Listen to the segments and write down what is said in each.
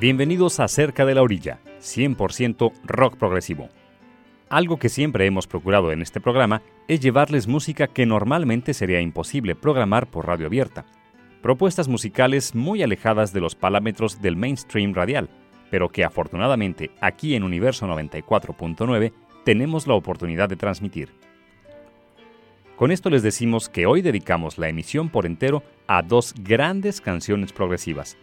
Bienvenidos a Cerca de la Orilla, 100% rock progresivo. Algo que siempre hemos procurado en este programa es llevarles música que normalmente sería imposible programar por radio abierta. Propuestas musicales muy alejadas de los parámetros del mainstream radial, pero que afortunadamente aquí en Universo 94.9 tenemos la oportunidad de transmitir. Con esto les decimos que hoy dedicamos la emisión por entero a dos grandes canciones progresivas,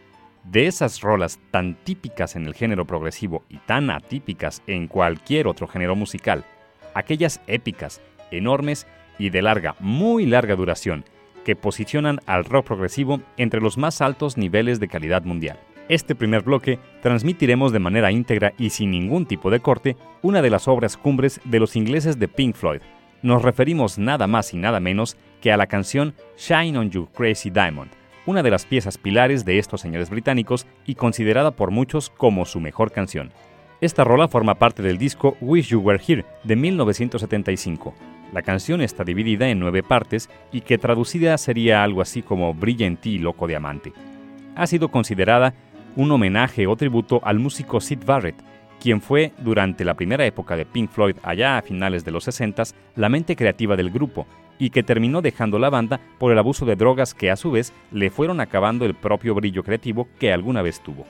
de esas rolas tan típicas en el género progresivo y tan atípicas en cualquier otro género musical, aquellas épicas, enormes y de larga, muy larga duración, que posicionan al rock progresivo entre los más altos niveles de calidad mundial. Este primer bloque transmitiremos de manera íntegra y sin ningún tipo de corte una de las obras cumbres de los ingleses de Pink Floyd. Nos referimos nada más y nada menos que a la canción Shine on You Crazy Diamond, una de las piezas pilares de estos señores británicos y considerada por muchos como su mejor canción. Esta rola forma parte del disco Wish You Were Here de 1975. La canción está dividida en nueve partes y que traducida sería algo así como Brilla en ti, loco diamante. Ha sido considerada un homenaje o tributo al músico Sid Barrett, quien fue, durante la primera época de Pink Floyd allá a finales de los 60, la mente creativa del grupo y que terminó dejando la banda por el abuso de drogas que a su vez le fueron acabando el propio brillo creativo que alguna vez tuvo.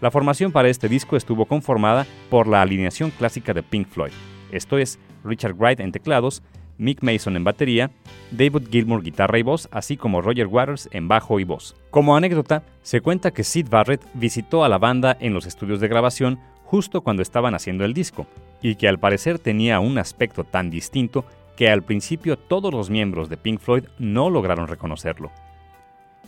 La formación para este disco estuvo conformada por la alineación clásica de Pink Floyd, esto es Richard Wright en teclados, Mick Mason en batería, David Gilmour guitarra y voz, así como Roger Waters en bajo y voz. Como anécdota, se cuenta que Sid Barrett visitó a la banda en los estudios de grabación justo cuando estaban haciendo el disco, y que al parecer tenía un aspecto tan distinto que al principio todos los miembros de Pink Floyd no lograron reconocerlo.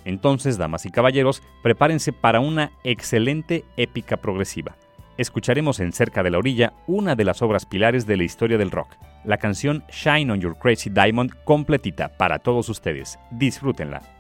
Entonces, damas y caballeros, prepárense para una excelente épica progresiva. Escucharemos en Cerca de la Orilla una de las obras pilares de la historia del rock, la canción Shine on Your Crazy Diamond completita para todos ustedes. Disfrútenla.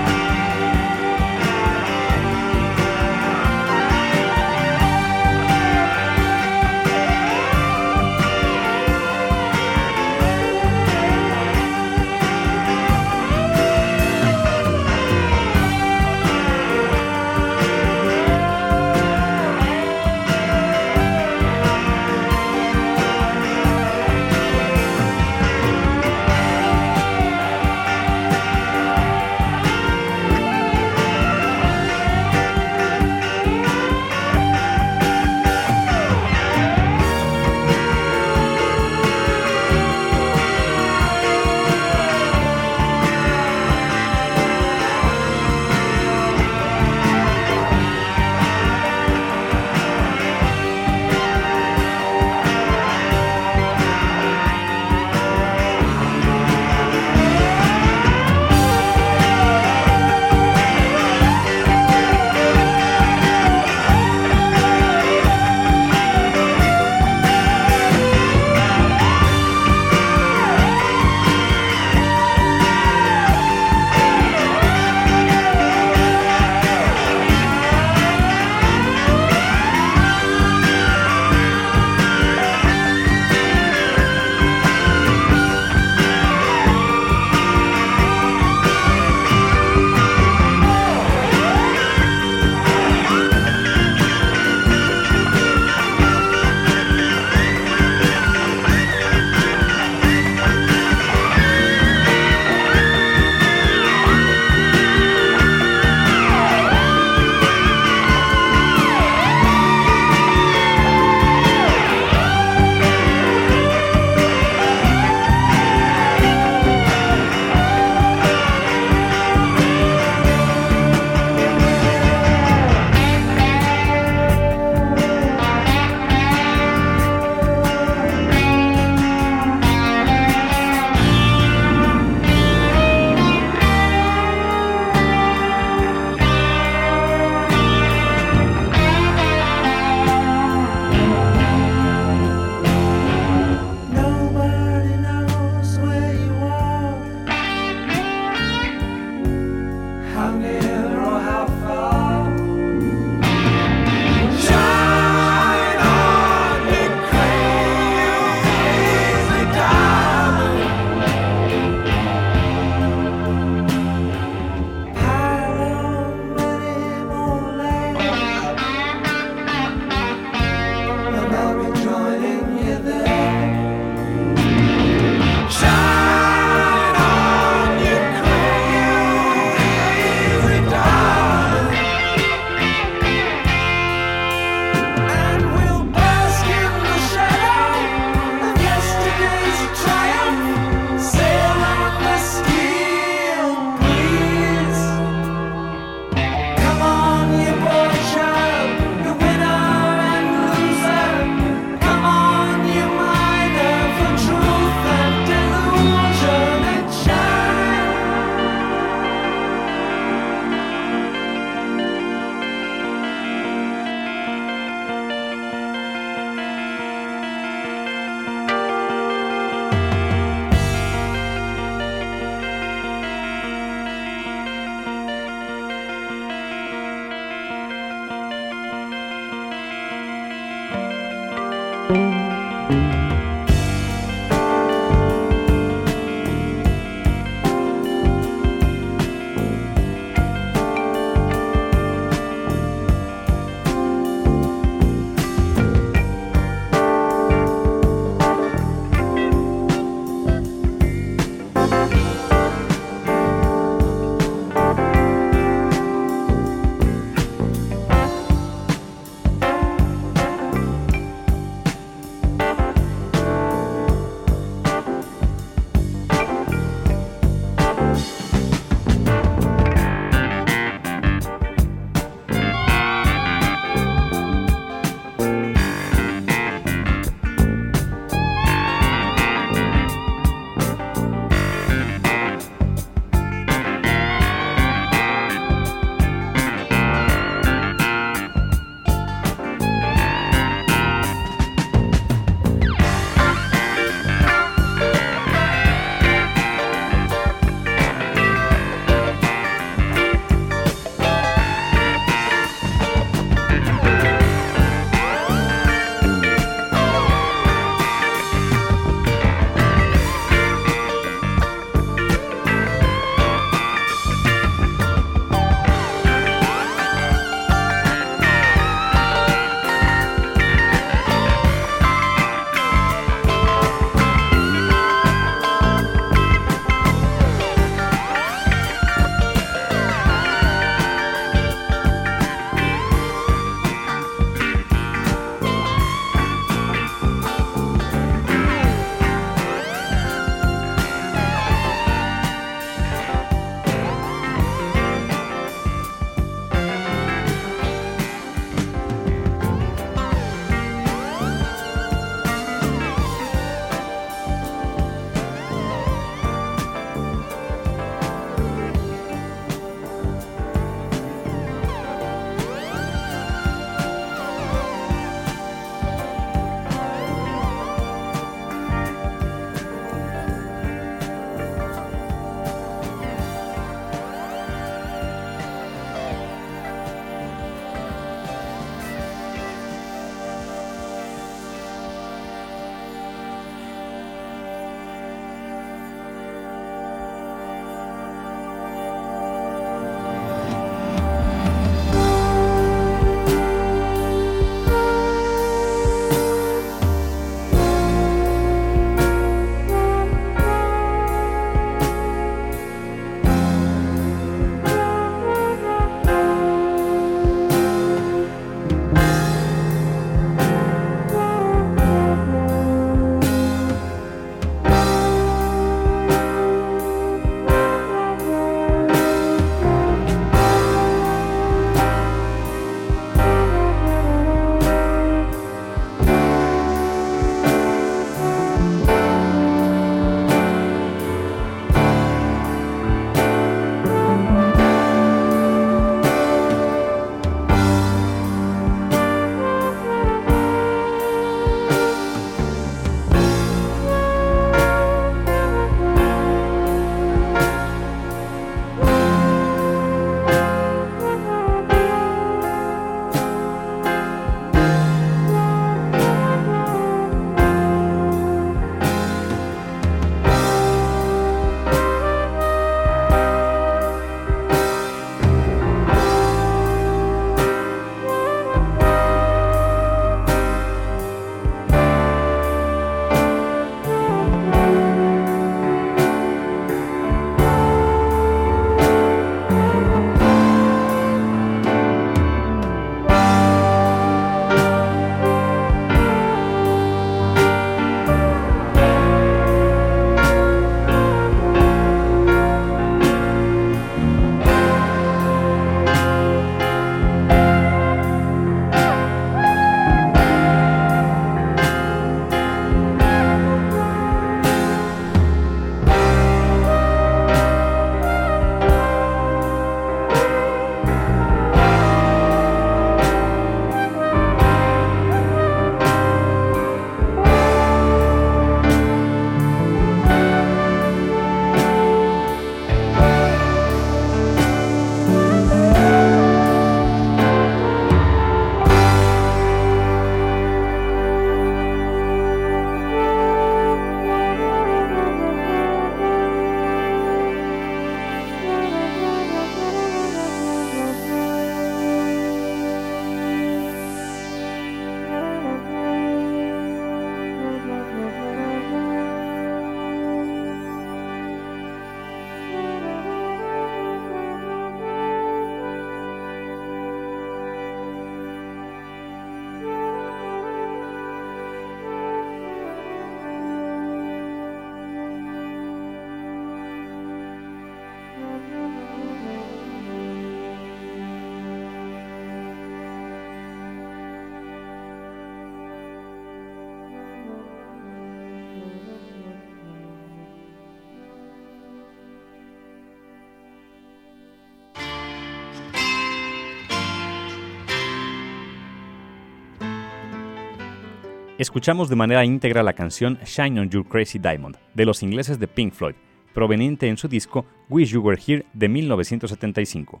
Escuchamos de manera íntegra la canción Shine on Your Crazy Diamond de los ingleses de Pink Floyd, proveniente en su disco Wish You Were Here de 1975.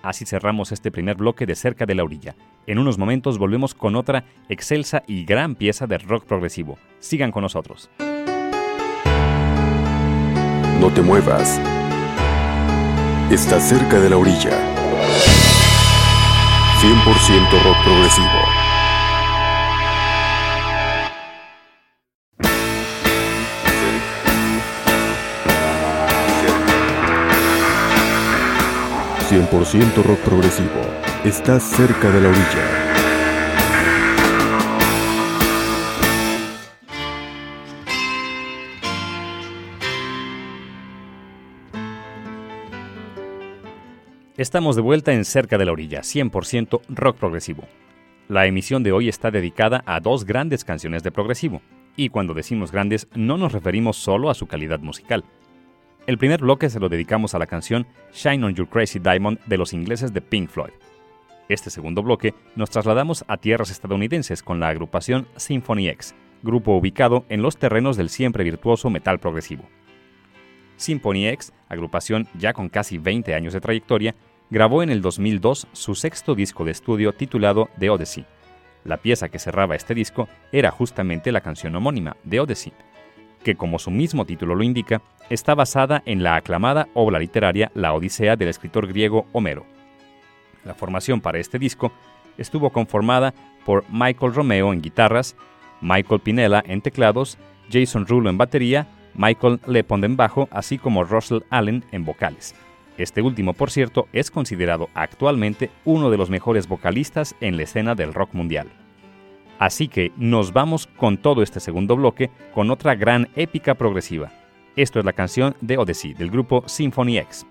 Así cerramos este primer bloque de Cerca de la Orilla. En unos momentos volvemos con otra excelsa y gran pieza de rock progresivo. Sigan con nosotros. No te muevas. Estás cerca de la orilla. 100% rock progresivo. 100% rock progresivo. Estás cerca de la orilla. Estamos de vuelta en Cerca de la Orilla, 100% rock progresivo. La emisión de hoy está dedicada a dos grandes canciones de progresivo, y cuando decimos grandes no nos referimos solo a su calidad musical, el primer bloque se lo dedicamos a la canción Shine on Your Crazy Diamond de los ingleses de Pink Floyd. Este segundo bloque nos trasladamos a tierras estadounidenses con la agrupación Symphony X, grupo ubicado en los terrenos del siempre virtuoso metal progresivo. Symphony X, agrupación ya con casi 20 años de trayectoria, grabó en el 2002 su sexto disco de estudio titulado The Odyssey. La pieza que cerraba este disco era justamente la canción homónima, The Odyssey, que como su mismo título lo indica, está basada en la aclamada obra literaria La Odisea del escritor griego Homero. La formación para este disco estuvo conformada por Michael Romeo en guitarras, Michael Pinella en teclados, Jason Rulo en batería, Michael Lepond en bajo, así como Russell Allen en vocales. Este último, por cierto, es considerado actualmente uno de los mejores vocalistas en la escena del rock mundial. Así que nos vamos con todo este segundo bloque con otra gran épica progresiva. Esto es la canción de Odyssey del grupo Symphony X.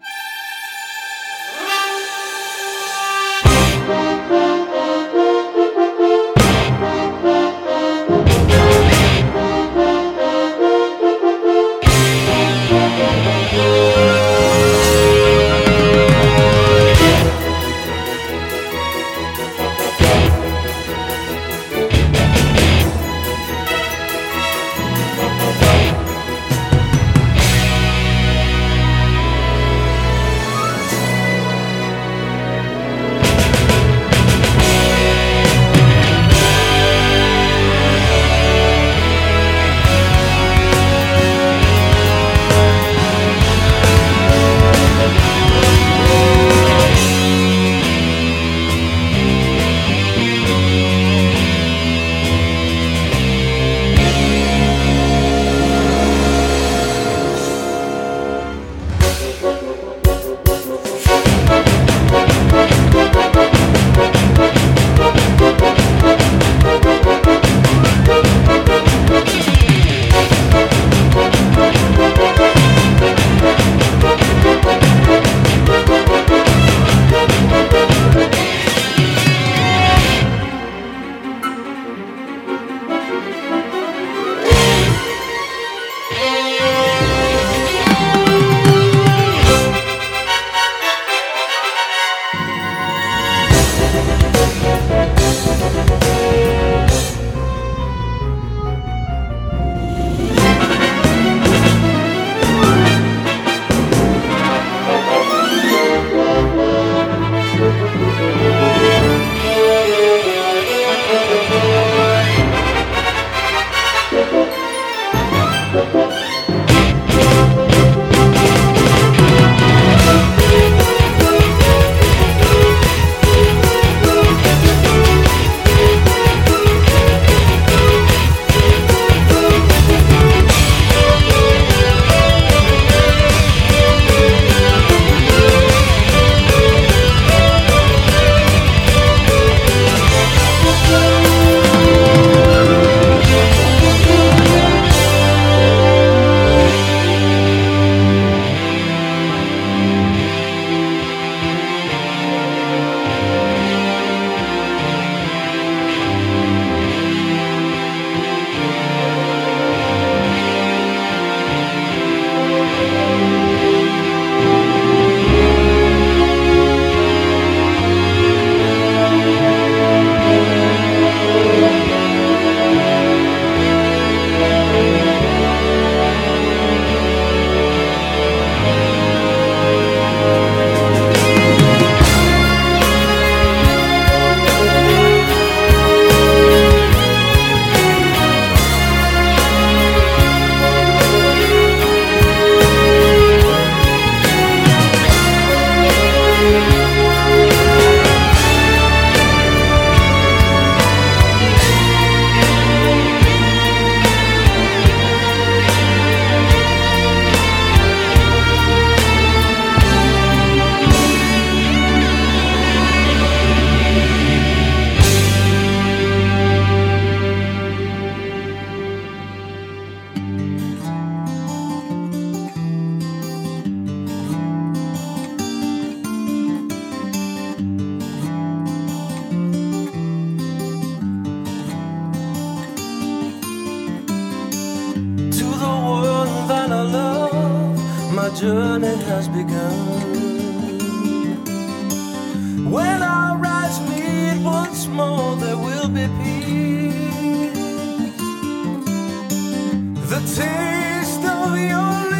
of your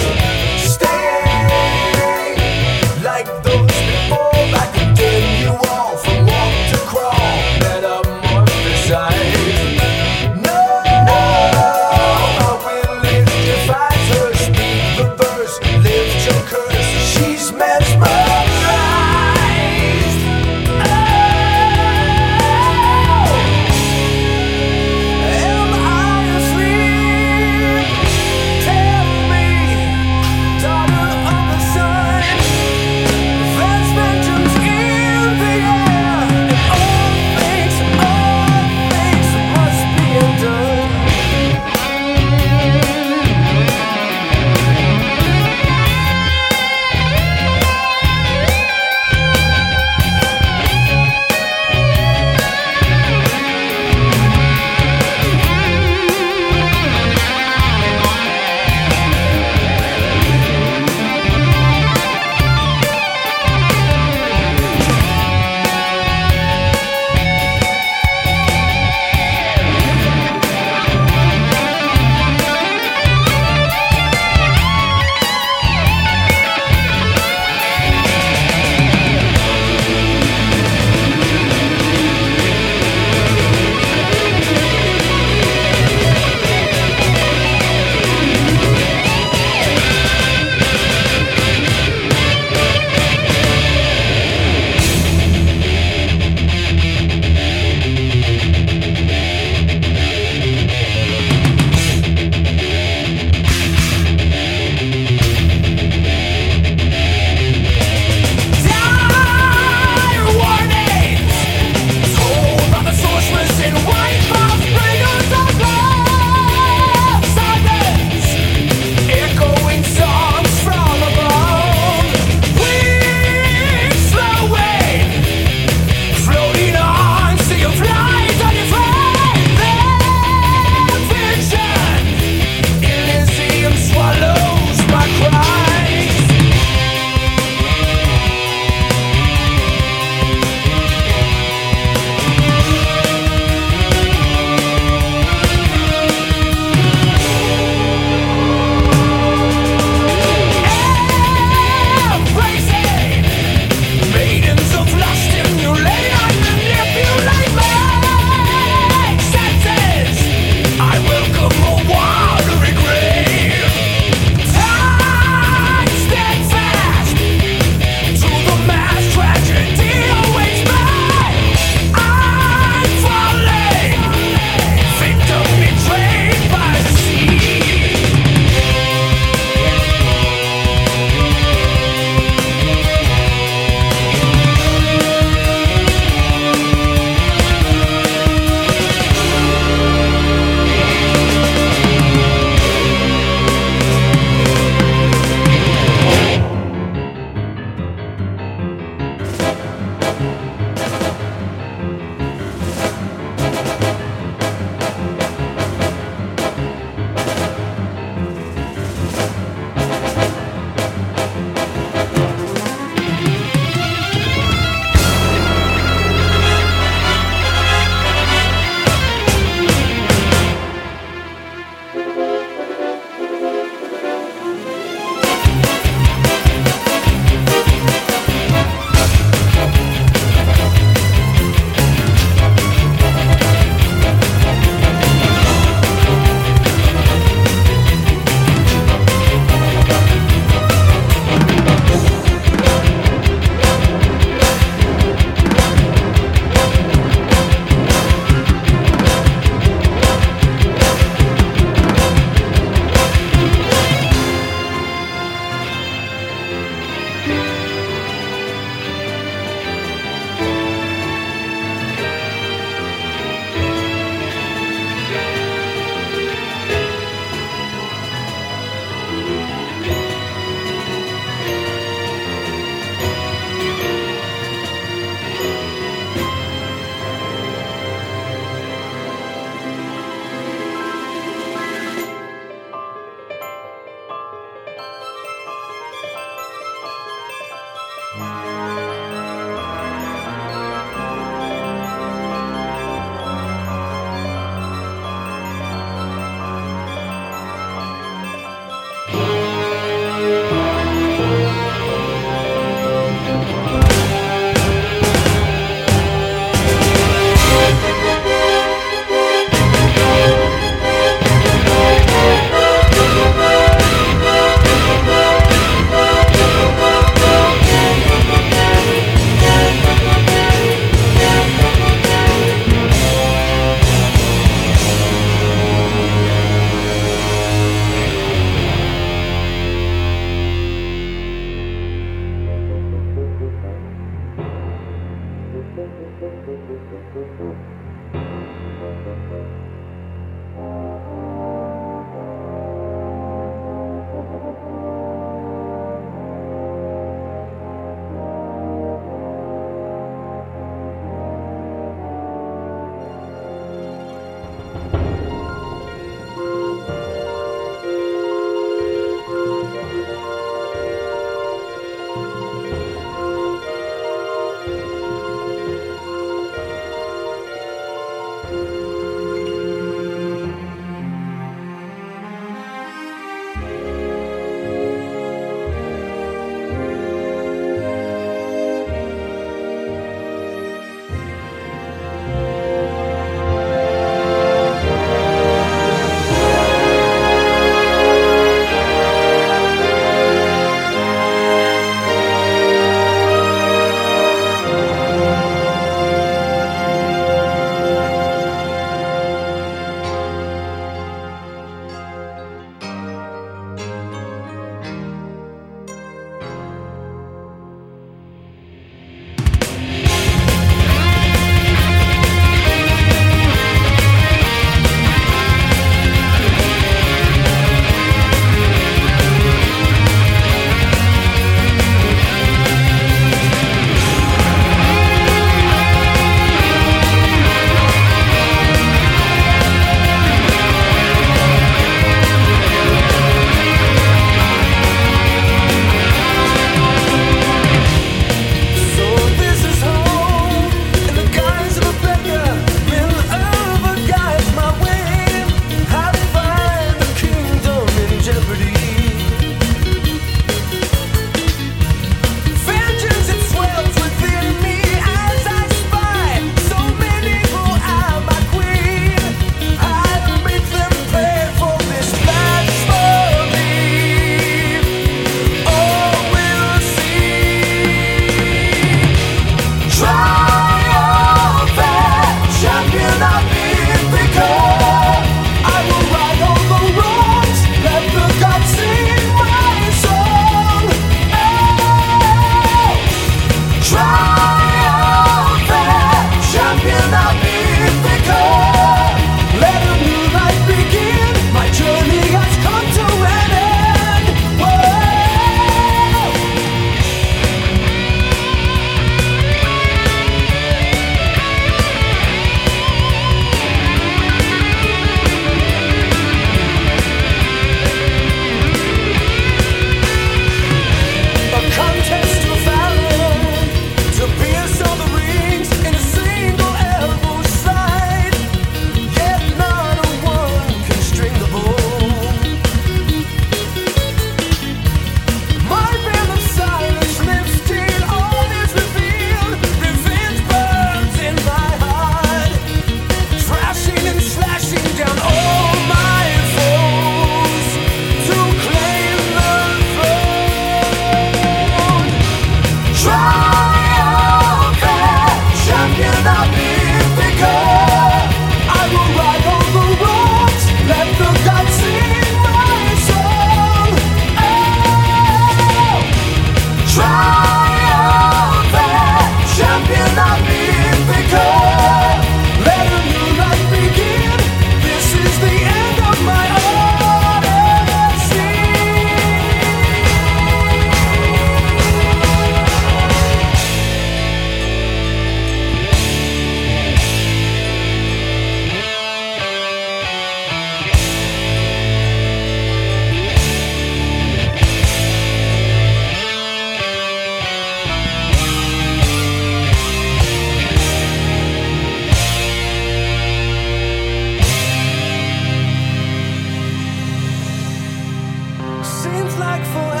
back forever.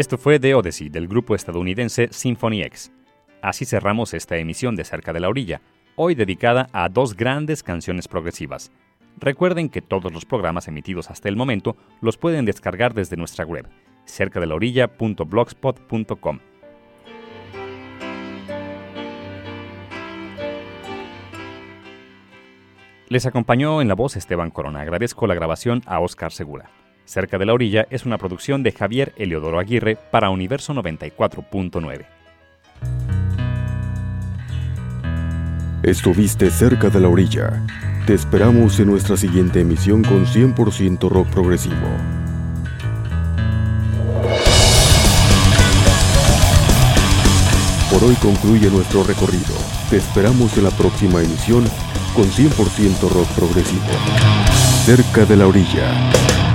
Esto fue The Odyssey del grupo estadounidense Symphony X. Así cerramos esta emisión de Cerca de la Orilla, hoy dedicada a dos grandes canciones progresivas. Recuerden que todos los programas emitidos hasta el momento los pueden descargar desde nuestra web, cercadelaorilla.blogspot.com. Les acompañó en la voz Esteban Corona. Agradezco la grabación a Oscar Segura. Cerca de la Orilla es una producción de Javier Eliodoro Aguirre para Universo 94.9. Estuviste cerca de la orilla. Te esperamos en nuestra siguiente emisión con 100% rock progresivo. Por hoy concluye nuestro recorrido. Te esperamos en la próxima emisión con 100% rock progresivo. Cerca de la orilla.